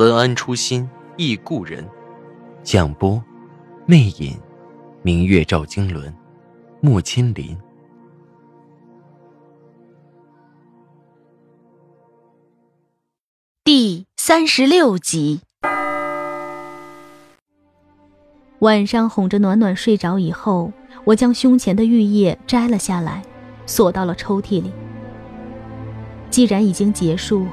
文安初心忆故人，蒋波。魅影，明月照经纶，木千林。第三十六集。晚上哄着暖暖睡着以后，我将胸前的玉叶摘了下来，锁到了抽屉里。既然已经结束，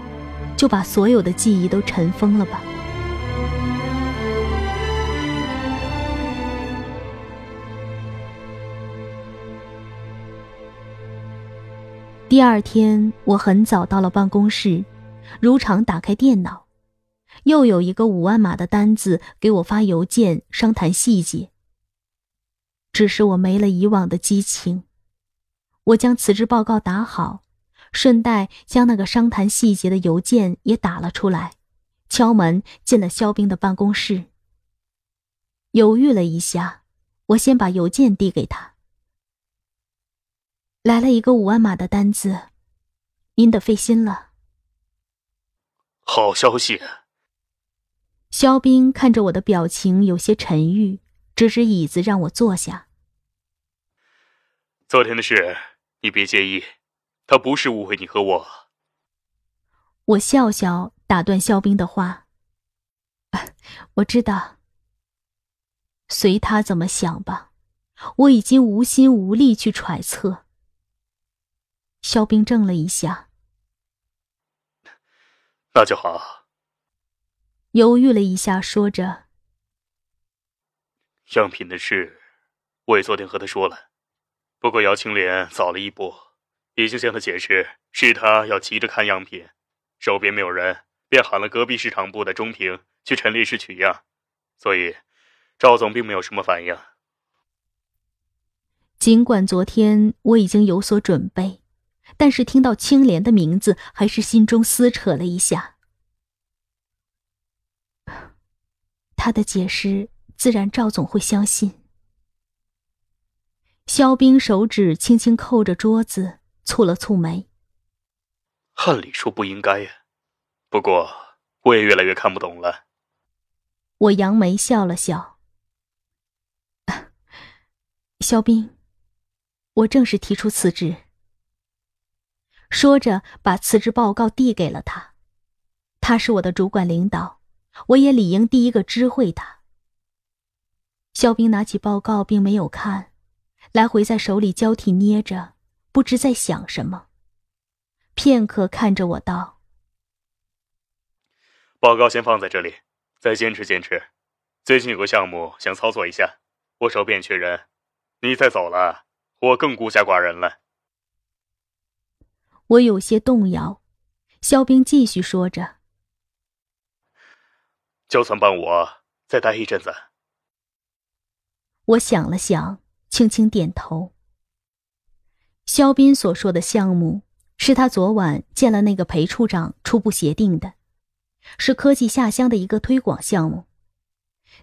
就把所有的记忆都尘封了吧。第二天，我很早到了办公室，如常打开电脑，又有一个五万码的单子给我发邮件商谈细节。只是我没了以往的激情，我将辞职报告打好，顺带将那个商谈细节的邮件也打了出来，敲门进了肖冰的办公室。犹豫了一下，我先把邮件递给他。来了一个五万码的单子，您得费心了。好消息。肖冰看着我的表情有些沉郁，指指椅子让我坐下。昨天的事，你别介意，他不是误会你和我。我笑笑打断肖冰的话。我知道，随他怎么想吧，我已经无心无力去揣测。肖冰怔了一下，那就好。犹豫了一下，说着：“样品的事，我也昨天和他说了，不过姚青莲早了一步，已经向他解释，是他要急着看样品，手边没有人，便喊了隔壁市场部的钟平去陈列室取样，所以赵总并没有什么反应。尽管昨天我已经有所准备。”但是听到青莲的名字，还是心中撕扯了一下。他的解释，自然赵总会相信。肖冰手指轻轻扣着桌子，蹙了蹙眉。按理说不应该呀，不过我也越来越看不懂了。我扬眉笑了笑。肖冰，我正式提出辞职。说着，把辞职报告递给了他。他是我的主管领导，我也理应第一个知会他。肖冰拿起报告，并没有看，来回在手里交替捏着，不知在想什么。片刻，看着我道：“报告先放在这里，再坚持坚持。最近有个项目想操作一下，我手边缺人，你再走了，我更孤家寡人了。”我有些动摇，肖冰继续说着：“就算帮我再待一阵子。”我想了想，轻轻点头。肖斌所说的项目是他昨晚见了那个裴处长初步协定的，是科技下乡的一个推广项目，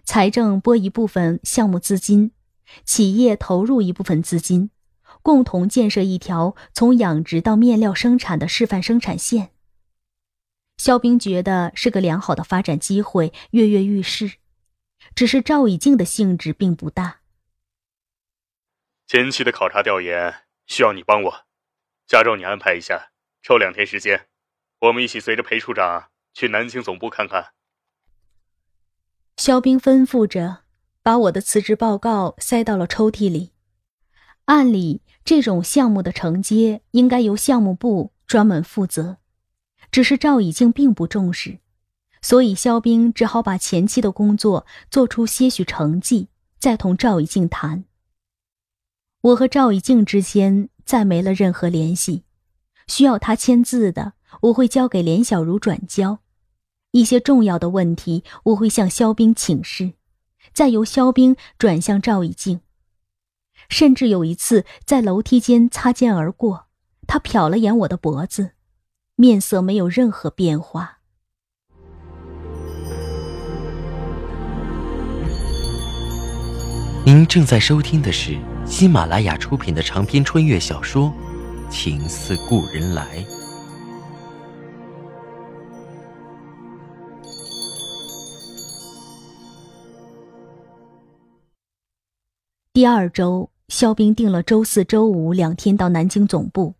财政拨一部分项目资金，企业投入一部分资金。共同建设一条从养殖到面料生产的示范生产线。肖冰觉得是个良好的发展机会，跃跃欲试。只是赵以静的兴致并不大。前期的考察调研需要你帮我，下周你安排一下，抽两天时间，我们一起随着裴处长去南京总部看看。肖冰吩咐着，把我的辞职报告塞到了抽屉里。按理。这种项目的承接应该由项目部专门负责，只是赵以静并不重视，所以肖冰只好把前期的工作做出些许成绩，再同赵以静谈。我和赵以静之间再没了任何联系，需要他签字的我会交给连小茹转交，一些重要的问题，我会向肖冰请示，再由肖冰转向赵以静。甚至有一次在楼梯间擦肩而过，他瞟了眼我的脖子，面色没有任何变化。您正在收听的是喜马拉雅出品的长篇穿越小说《情似故人来》。第二周，肖冰定了周四周五两天到南京总部，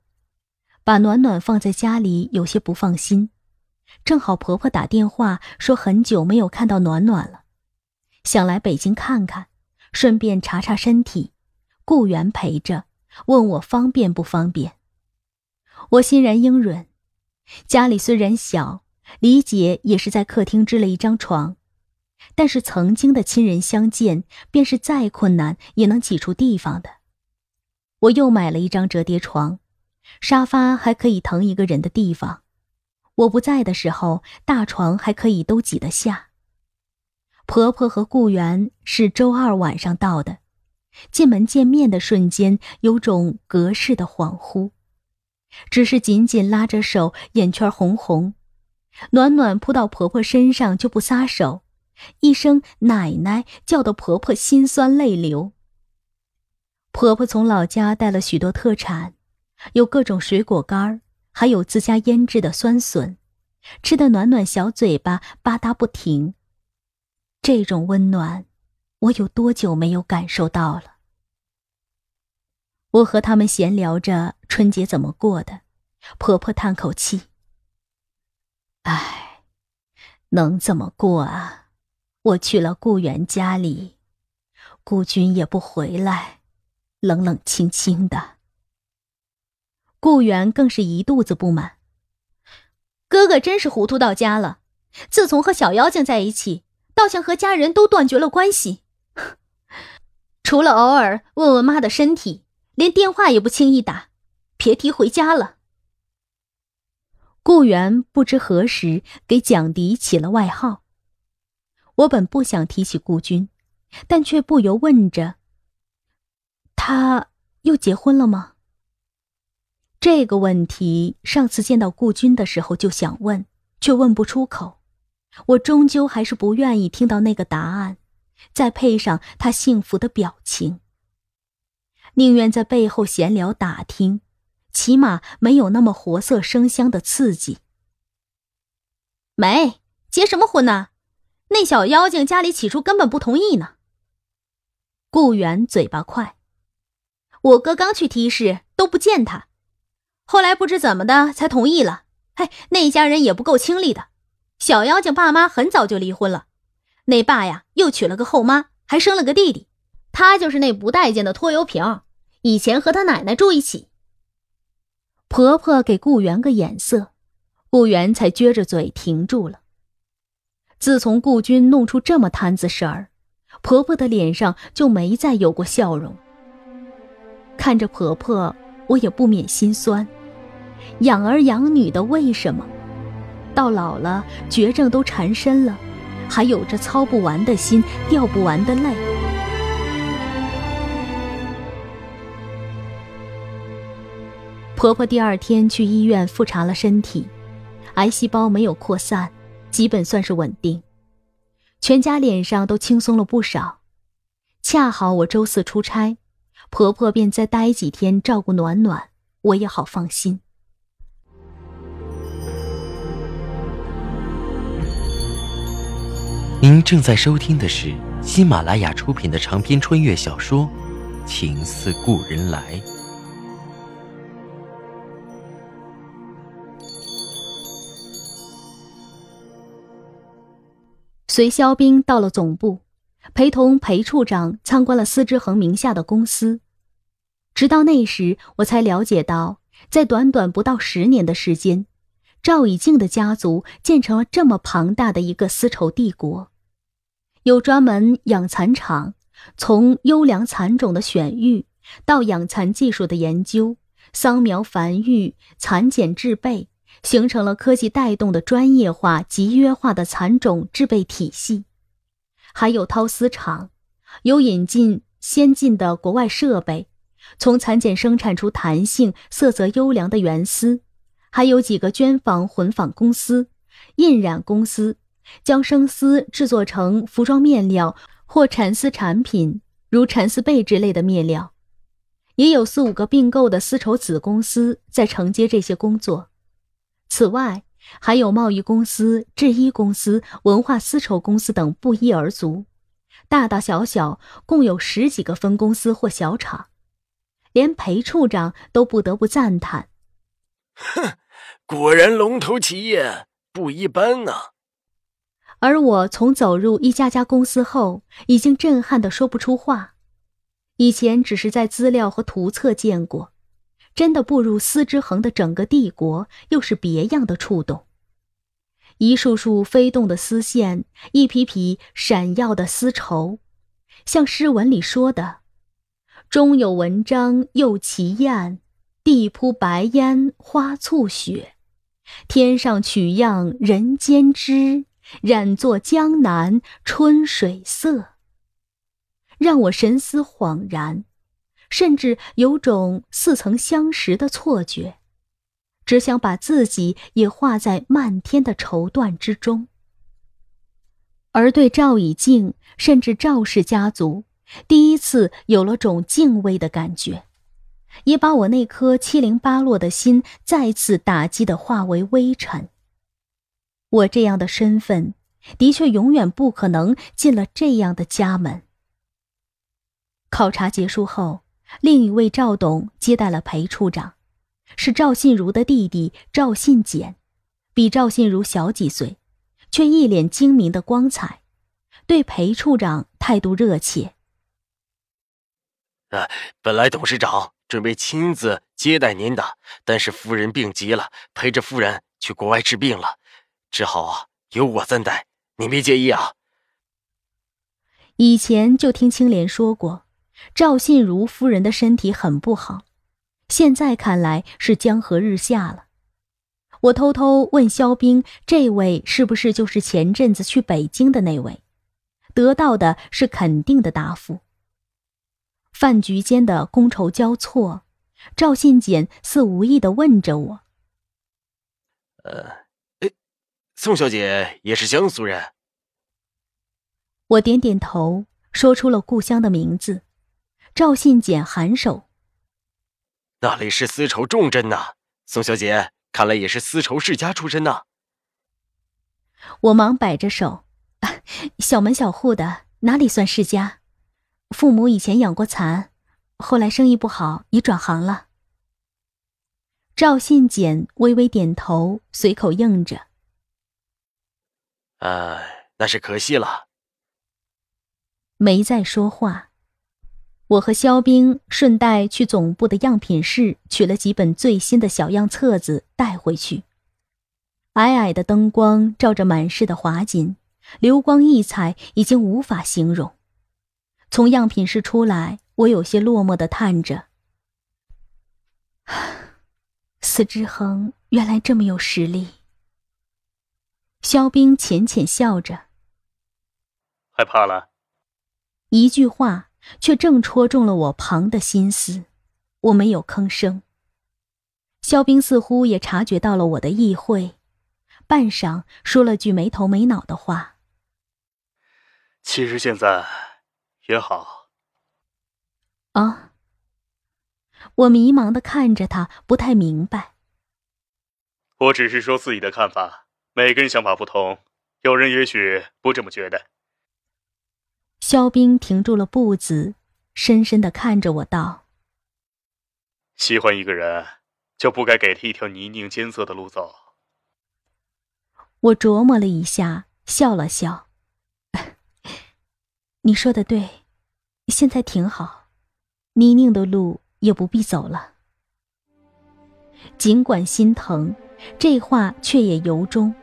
把暖暖放在家里有些不放心。正好婆婆打电话说很久没有看到暖暖了，想来北京看看，顺便查查身体。顾源陪着，问我方便不方便。我欣然应允。家里虽然小，李姐也是在客厅支了一张床。但是曾经的亲人相见，便是再困难也能挤出地方的。我又买了一张折叠床，沙发还可以腾一个人的地方。我不在的时候，大床还可以都挤得下。婆婆和顾源是周二晚上到的，进门见面的瞬间，有种隔世的恍惚，只是紧紧拉着手，眼圈红红，暖暖扑到婆婆身上就不撒手。一声“奶奶”叫得婆婆心酸泪流。婆婆从老家带了许多特产，有各种水果干还有自家腌制的酸笋，吃的暖暖小嘴巴吧嗒不停。这种温暖，我有多久没有感受到了？我和他们闲聊着春节怎么过的，婆婆叹口气：“唉，能怎么过啊？”我去了顾源家里，顾军也不回来，冷冷清清的。顾源更是一肚子不满，哥哥真是糊涂到家了。自从和小妖精在一起，倒像和家人都断绝了关系，除了偶尔问问妈的身体，连电话也不轻易打，别提回家了。顾源不知何时给蒋迪起了外号。我本不想提起顾军，但却不由问着：“他又结婚了吗？”这个问题上次见到顾军的时候就想问，却问不出口。我终究还是不愿意听到那个答案，再配上他幸福的表情，宁愿在背后闲聊打听，起码没有那么活色生香的刺激。没结什么婚呢？那小妖精家里起初根本不同意呢。顾源嘴巴快，我哥刚去提示都不见他，后来不知怎么的才同意了。嘿，那家人也不够清丽的，小妖精爸妈很早就离婚了，那爸呀又娶了个后妈，还生了个弟弟，他就是那不待见的拖油瓶，以前和他奶奶住一起。婆婆给顾源个眼色，顾源才撅着嘴停住了。自从顾军弄出这么摊子事儿，婆婆的脸上就没再有过笑容。看着婆婆，我也不免心酸。养儿养女的为什么，到老了绝症都缠身了，还有着操不完的心、掉不完的泪？婆婆第二天去医院复查了身体，癌细胞没有扩散。基本算是稳定，全家脸上都轻松了不少。恰好我周四出差，婆婆便再待几天照顾暖暖，我也好放心。您正在收听的是喜马拉雅出品的长篇穿越小说《情似故人来》。随肖兵到了总部，陪同裴处长参观了司之恒名下的公司。直到那时，我才了解到，在短短不到十年的时间，赵以静的家族建成了这么庞大的一个丝绸帝国。有专门养蚕场，从优良蚕种的选育到养蚕技术的研究、桑苗繁育、蚕茧制备、形成了科技带动的专业化、集约化的蚕种制备体系。还有绦丝厂，有引进先进的国外设备，从蚕茧生产出弹性、色泽优良的原丝。还有几个绢纺混纺公司、印染公司，将生丝制作成服装面料或蚕丝产品，如蚕丝被之类的面料。也有四五个并购的丝绸子公司在承接这些工作。此外，还有贸易公司、制衣公司、文化丝绸公司等不一而足，大大小小共有十几个分公司或小厂。连裴处长都不得不赞叹：“哼。”果然，龙头企业不一般呐。而我从走入一家家公司后，已经震撼的说不出话。以前只是在资料和图册见过，真的步入丝之恒的整个帝国，又是别样的触动。一束束飞动的丝线，一匹匹闪耀的丝绸，像诗文里说的：“中有文章又奇艳，地铺白烟花簇雪。”天上取样人间知，染作江南春水色。让我神思恍然，甚至有种似曾相识的错觉，只想把自己也画在漫天的绸缎之中。而对赵以静，甚至赵氏家族，第一次有了种敬畏的感觉。也把我那颗七零八落的心再次打击的化为微尘。我这样的身份，的确永远不可能进了这样的家门。考察结束后，另一位赵董接待了裴处长，是赵信如的弟弟赵信简，比赵信如小几岁，却一脸精明的光彩，对裴处长态度热切。啊，本来董事长。准备亲自接待您的，但是夫人病急了，陪着夫人去国外治病了，只好啊由我暂代，你别介意啊。以前就听青莲说过，赵信如夫人的身体很不好，现在看来是江河日下了。我偷偷问肖冰，这位是不是就是前阵子去北京的那位？得到的是肯定的答复。饭局间的觥筹交错，赵信简似无意的问着我：“呃，宋小姐也是江苏人？”我点点头，说出了故乡的名字。赵信简颔首：“那里是丝绸重镇呐，宋小姐看来也是丝绸世家出身呐。”我忙摆着手：“ 小门小户的，哪里算世家？”父母以前养过蚕，后来生意不好，也转行了。赵信简微微点头，随口应着：“哎，那是可惜了。”没再说话。我和肖冰顺带去总部的样品室取了几本最新的小样册子带回去。矮矮的灯光照着满室的华锦，流光溢彩，已经无法形容。从样品室出来，我有些落寞的叹着：“ 司之恒原来这么有实力。”肖冰浅浅笑着：“害怕了？”一句话却正戳中了我旁的心思，我没有吭声。肖冰似乎也察觉到了我的意会，半晌说了句没头没脑的话：“其实现在……”也好。啊！我迷茫的看着他，不太明白。我只是说自己的看法，每个人想法不同，有人也许不这么觉得。肖冰停住了步子，深深的看着我道：“喜欢一个人，就不该给他一条泥泞艰涩的路走。”我琢磨了一下，笑了笑。你说的对，现在挺好，泥泞的路也不必走了。尽管心疼，这话却也由衷。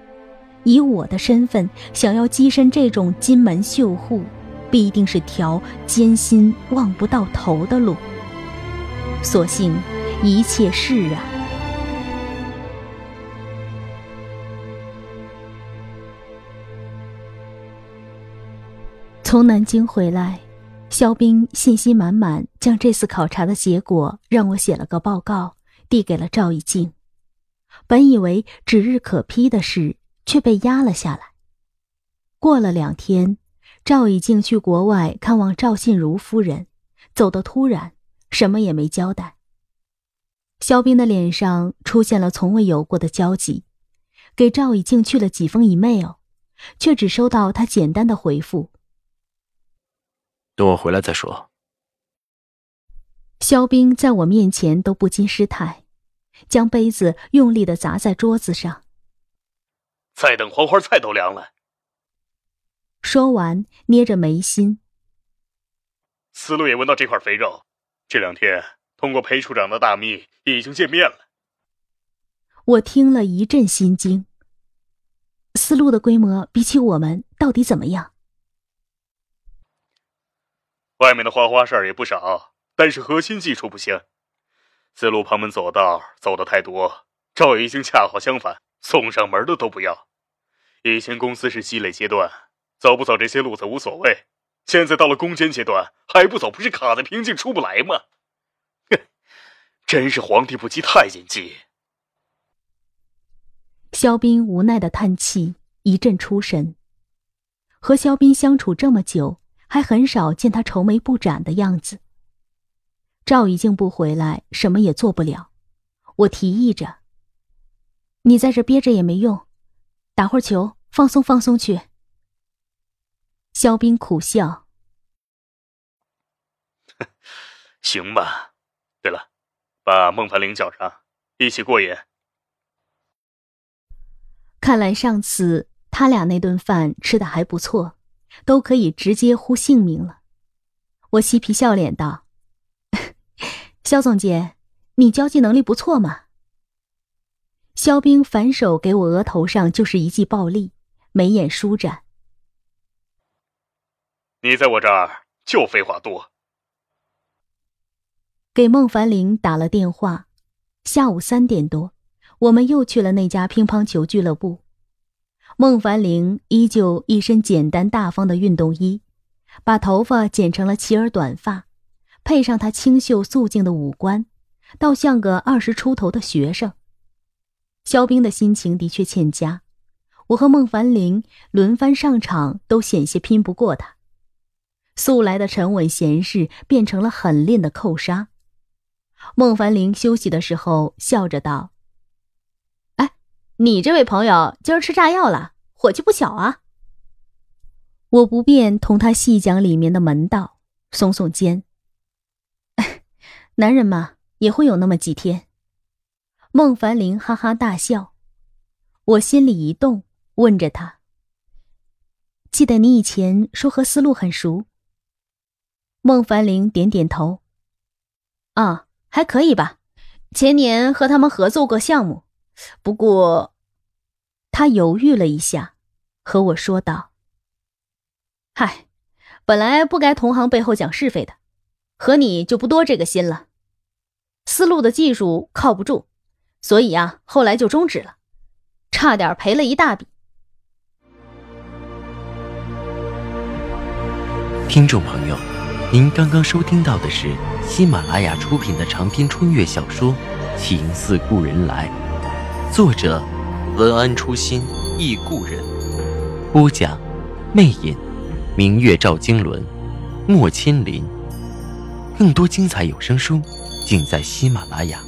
以我的身份，想要跻身这种金门绣户，必定是条艰辛望不到头的路。所幸一切释然。从南京回来，肖兵信心满满，将这次考察的结果让我写了个报告，递给了赵一静。本以为指日可批的事。却被压了下来。过了两天，赵以静去国外看望赵信如夫人，走得突然，什么也没交代。肖冰的脸上出现了从未有过的焦急，给赵以静去了几封 email，却只收到他简单的回复：“等我回来再说。”肖冰在我面前都不禁失态。将杯子用力的砸在桌子上。再等黄花菜都凉了。说完，捏着眉心。思路也闻到这块肥肉，这两天通过裴处长的大秘已经见面了。我听了一阵心惊。思路的规模比起我们到底怎么样？外面的花花事儿也不少，但是核心技术不行。思路旁门左道走的太多，赵已经恰好相反，送上门的都不要。以前公司是积累阶段，走不走这些路子无所谓，现在到了攻坚阶段还不走，不是卡在瓶颈出不来吗？哼，真是皇帝不急太监急。肖斌无奈的叹气，一阵出神。和肖斌相处这么久，还很少见他愁眉不展的样子。赵一静不回来，什么也做不了。我提议着：“你在这憋着也没用，打会儿球，放松放松去。”肖斌苦笑：“行吧。对了，把孟凡玲叫上，一起过瘾。”看来上次他俩那顿饭吃的还不错，都可以直接呼姓名了。我嬉皮笑脸道。肖总监，你交际能力不错嘛。肖冰反手给我额头上就是一记暴力，眉眼舒展。你在我这儿就废话多。给孟凡玲打了电话，下午三点多，我们又去了那家乒乓球俱乐部。孟凡玲依旧一身简单大方的运动衣，把头发剪成了齐耳短发。配上他清秀素净的五官，倒像个二十出头的学生。肖冰的心情的确欠佳，我和孟凡林轮番上场，都险些拼不过他。素来的沉稳闲适变成了狠练的扣杀。孟凡林休息的时候笑着道：“哎，你这位朋友今儿吃炸药了，火气不小啊。”我不便同他细讲里面的门道，耸耸肩。男人嘛，也会有那么几天。孟凡玲哈哈大笑，我心里一动，问着他：“记得你以前说和思路很熟？”孟凡玲点点头：“啊，还可以吧。前年和他们合作过项目，不过……”他犹豫了一下，和我说道：“嗨，本来不该同行背后讲是非的。”和你就不多这个心了，思路的技术靠不住，所以啊，后来就终止了，差点赔了一大笔。听众朋友，您刚刚收听到的是喜马拉雅出品的长篇穿越小说《情似故人来》，作者文安初心忆故人，播讲魅影，明月照经纶，莫千林。更多精彩有声书，尽在喜马拉雅。